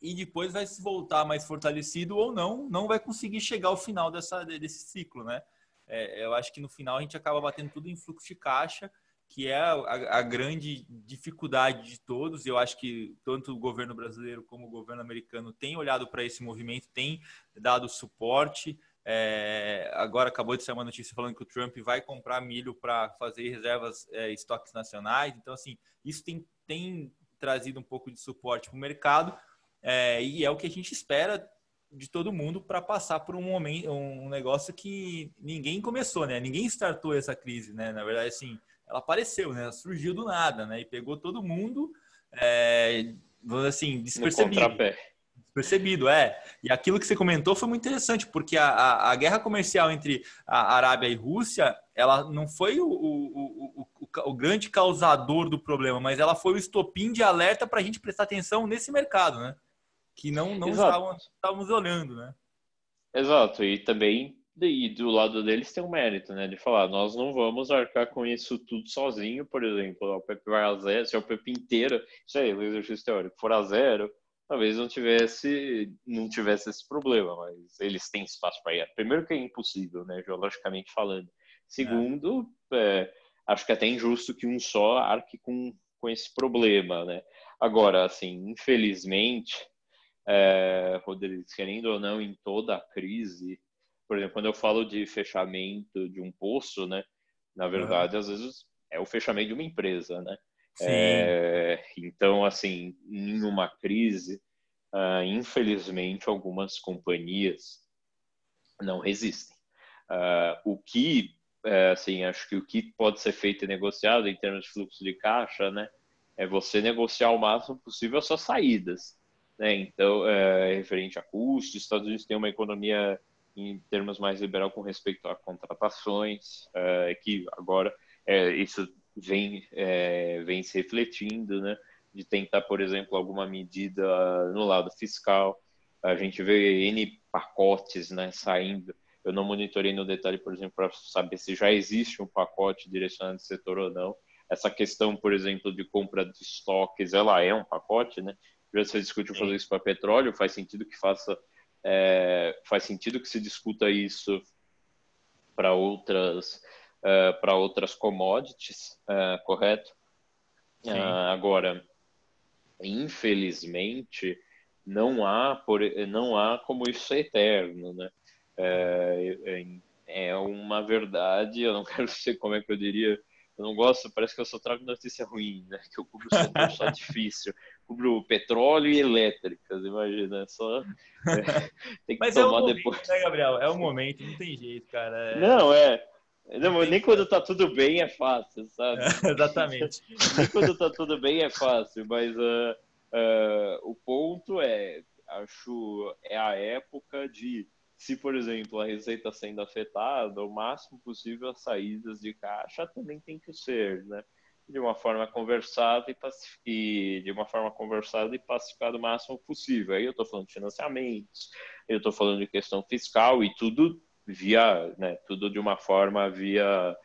e depois vai se voltar mais fortalecido ou não, não vai conseguir chegar ao final dessa, desse ciclo, né? É, eu acho que no final a gente acaba batendo tudo em fluxo de caixa, que é a, a grande dificuldade de todos. Eu acho que tanto o governo brasileiro como o governo americano têm olhado para esse movimento, têm dado suporte. É, agora acabou de sair uma notícia falando que o Trump vai comprar milho para fazer reservas, é, estoques nacionais. Então, assim, isso tem tem trazido um pouco de suporte para o mercado é, e é o que a gente espera de todo mundo para passar por um momento, um negócio que ninguém começou, né? Ninguém startou essa crise, né? Na verdade, assim, ela apareceu, né? Ela surgiu do nada, né? E pegou todo mundo, é, assim, despercebido. Percebido, é. E aquilo que você comentou foi muito interessante, porque a, a, a guerra comercial entre a Arábia e Rússia, ela não foi o, o, o, o, grande causador do problema, mas ela foi o estopim de alerta para a gente prestar atenção nesse mercado, né? Que não, não estávamos, estávamos olhando, né? Exato, e também e do lado deles tem um mérito, né? De falar, nós não vamos arcar com isso tudo sozinho, por exemplo, o PEP vai a zero, se o PEP inteiro, isso aí, o exercício teórico, for a zero, talvez não tivesse não tivesse esse problema, mas eles têm espaço para ir. Primeiro que é impossível, né, geologicamente falando. Segundo, é. É, acho que é até injusto que um só arque com, com esse problema, né? Agora, assim, infelizmente, é, Rodrigo, querendo ou não, em toda a crise, por exemplo, quando eu falo de fechamento de um poço, né, na verdade, uhum. às vezes é o fechamento de uma empresa, né? É, então, assim, em uma crise, uh, infelizmente, algumas companhias não resistem. Uh, o que, uh, assim, acho que o que pode ser feito e negociado em termos de fluxo de caixa, né, é você negociar o máximo possível as suas saídas. Né? Então, é, referente a custos, os Estados Unidos tem uma economia em termos mais liberal com respeito a contratações, é, que agora é, isso vem, é, vem se refletindo, né? De tentar, por exemplo, alguma medida no lado fiscal. A gente vê N pacotes né, saindo. Eu não monitorei no detalhe, por exemplo, para saber se já existe um pacote direcionado ao setor ou não. Essa questão, por exemplo, de compra de estoques, ela é um pacote, né? Já se discutiu fazer isso para petróleo, faz sentido que faça, é, faz sentido que se discuta isso para outras uh, para outras commodities, uh, correto? Uh, agora, infelizmente, não há, por, não há como isso ser eterno, né? É, é, é uma verdade, eu não quero ser, como é que eu diria, eu não gosto, parece que eu só trago notícia ruim, né? Que eu cubro só, só difícil. Cubro petróleo e elétricas, imagina. Só, é, tem que Mas tomar é o momento, depois. né, Gabriel? É o momento, não tem jeito, cara. É... Não, é. Não, nem quando tá tudo bem é fácil, sabe? É, exatamente. nem quando tá tudo bem é fácil, mas uh, uh, o ponto é, acho, é a época de, se por exemplo a receita sendo afetada, o máximo possível as saídas de caixa também tem que ser, né? de uma forma conversada e, e de uma forma conversada e pacificada o máximo possível. Aí eu estou falando de financiamentos, eu estou falando de questão fiscal e tudo via, né, tudo de uma forma via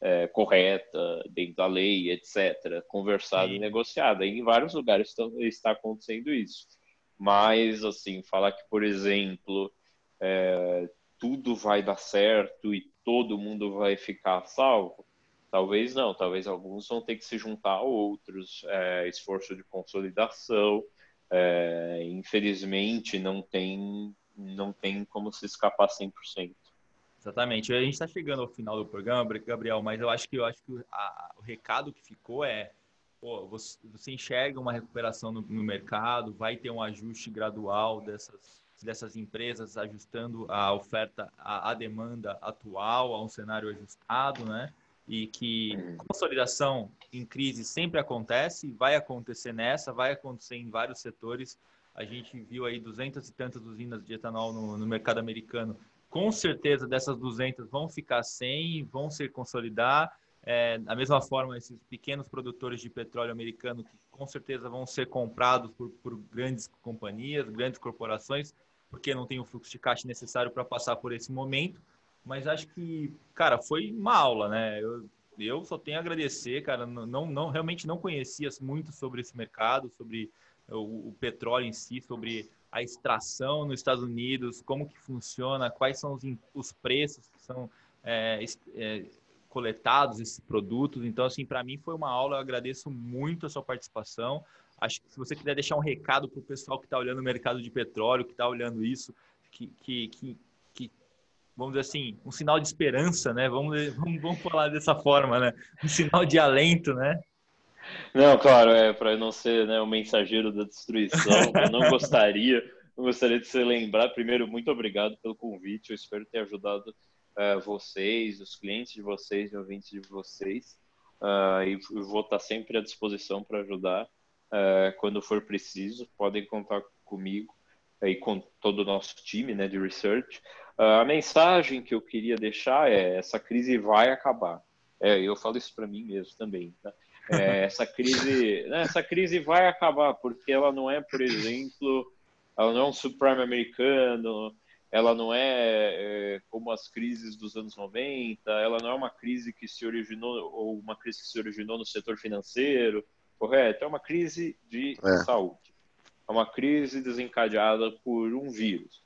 é, correta, dentro da lei, etc., conversado Sim. e negociado. em vários lugares está, está acontecendo isso. Mas, assim, falar que, por exemplo, é, tudo vai dar certo e todo mundo vai ficar salvo, talvez não. Talvez alguns vão ter que se juntar a outros, é, esforço de consolidação. É, infelizmente, não tem, não tem como se escapar 100%. Exatamente. A gente está chegando ao final do programa, Gabriel, mas eu acho que eu acho que a, o recado que ficou é pô, você, você enxerga uma recuperação no, no, mercado, vai ter um ajuste gradual dessas, dessas empresas ajustando a oferta à, à demanda atual, a um cenário ajustado, né? E que consolidação em crise sempre acontece, vai acontecer nessa, vai acontecer em vários setores. A gente viu aí duzentas e tantas usinas de etanol no, no mercado americano com certeza dessas 200 vão ficar sem, vão se consolidar. É, da mesma forma, esses pequenos produtores de petróleo americano que com certeza vão ser comprados por, por grandes companhias, grandes corporações, porque não tem o fluxo de caixa necessário para passar por esse momento. Mas acho que, cara, foi uma aula, né? Eu, eu só tenho a agradecer, cara. Não, não, realmente não conhecia muito sobre esse mercado, sobre o, o petróleo em si, sobre a extração nos Estados Unidos, como que funciona, quais são os, os preços que são é, é, coletados esses produtos. Então, assim, para mim foi uma aula, eu agradeço muito a sua participação. Acho que se você quiser deixar um recado para o pessoal que está olhando o mercado de petróleo, que está olhando isso, que, que, que, que, vamos dizer assim, um sinal de esperança, né? Vamos, vamos, vamos falar dessa forma, né? Um sinal de alento, né? Não, claro, é para não ser né, o mensageiro da destruição. Eu não gostaria, não gostaria de se lembrar. Primeiro, muito obrigado pelo convite. Eu espero ter ajudado uh, vocês, os clientes de vocês, e ouvintes de vocês. Uh, e vou estar sempre à disposição para ajudar uh, quando for preciso. Podem contar comigo e com todo o nosso time né, de research. a mensagem que eu queria deixar é: essa crise vai acabar. É, eu falo isso para mim mesmo também. Tá? É, essa crise, né, essa crise vai acabar porque ela não é, por exemplo, ela não é um subprime americano, ela não é, é, como as crises dos anos 90, ela não é uma crise que se originou ou uma crise que se originou no setor financeiro, correto? É uma crise de é. saúde. É uma crise desencadeada por um vírus.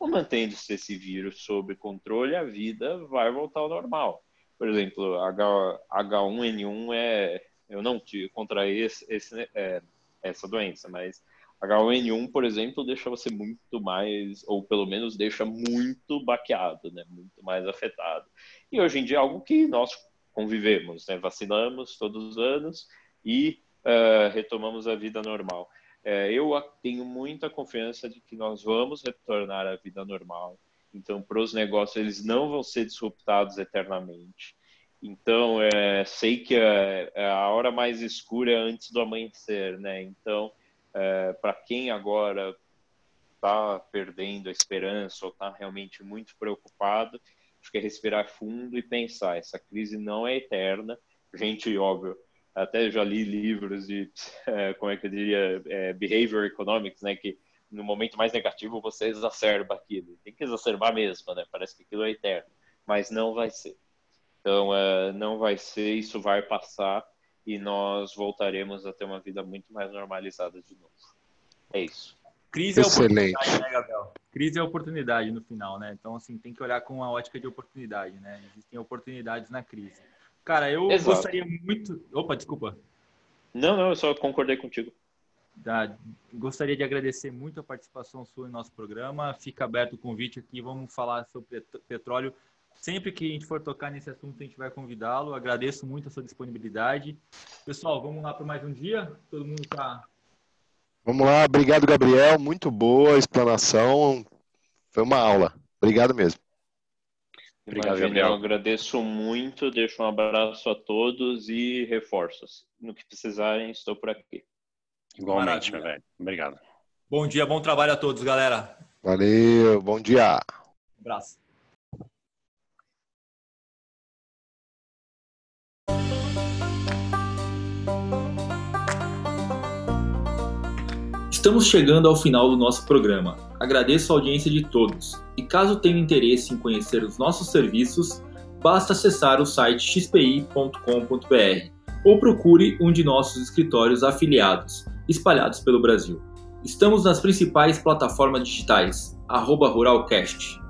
Mantendo-se esse vírus sob controle, a vida vai voltar ao normal. Por exemplo, H, H1N1 é, eu não tive contra esse, esse é, essa doença, mas H1N1, por exemplo, deixa você muito mais, ou pelo menos deixa muito baqueado, né? muito mais afetado. E hoje em dia é algo que nós convivemos, né? vacinamos todos os anos e uh, retomamos a vida normal. Uh, eu tenho muita confiança de que nós vamos retornar à vida normal. Então, para os negócios, eles não vão ser disruptados eternamente. Então, é, sei que é, é, a hora mais escura é antes do amanhecer, né? Então, é, para quem agora está perdendo a esperança ou está realmente muito preocupado, acho que é respirar fundo e pensar: essa crise não é eterna. Gente, óbvio, até já li livros de, é, como é que eu diria, é, behavior economics, né? Que no momento mais negativo você exacerba aquilo. Tem que exacerbar mesmo, né? Parece que aquilo é eterno, mas não vai ser. Então, uh, não vai ser, isso vai passar e nós voltaremos a ter uma vida muito mais normalizada de novo. É isso. Crise é oportunidade, né, Gabriel? Crise é oportunidade no final, né? Então, assim, tem que olhar com a ótica de oportunidade, né? Existem oportunidades na crise. Cara, eu Exato. gostaria muito. Opa, desculpa. Não, não, eu só concordei contigo. Tá. Gostaria de agradecer muito a participação sua em nosso programa. Fica aberto o convite aqui. Vamos falar sobre petróleo Sempre que a gente for tocar nesse assunto, a gente vai convidá-lo. Agradeço muito a sua disponibilidade. Pessoal, vamos lá para mais um dia? Todo mundo está. Vamos lá, obrigado, Gabriel. Muito boa a explanação. Foi uma aula. Obrigado mesmo. Obrigado, Gabriel. Eu agradeço muito, deixo um abraço a todos e reforços. No que precisarem, estou por aqui. Igualmente, meu velho. Obrigado. Bom dia, bom trabalho a todos, galera. Valeu, bom dia. Um abraço. Estamos chegando ao final do nosso programa. Agradeço a audiência de todos. E caso tenha interesse em conhecer os nossos serviços, basta acessar o site xpi.com.br ou procure um de nossos escritórios afiliados, espalhados pelo Brasil. Estamos nas principais plataformas digitais, arroba Ruralcast.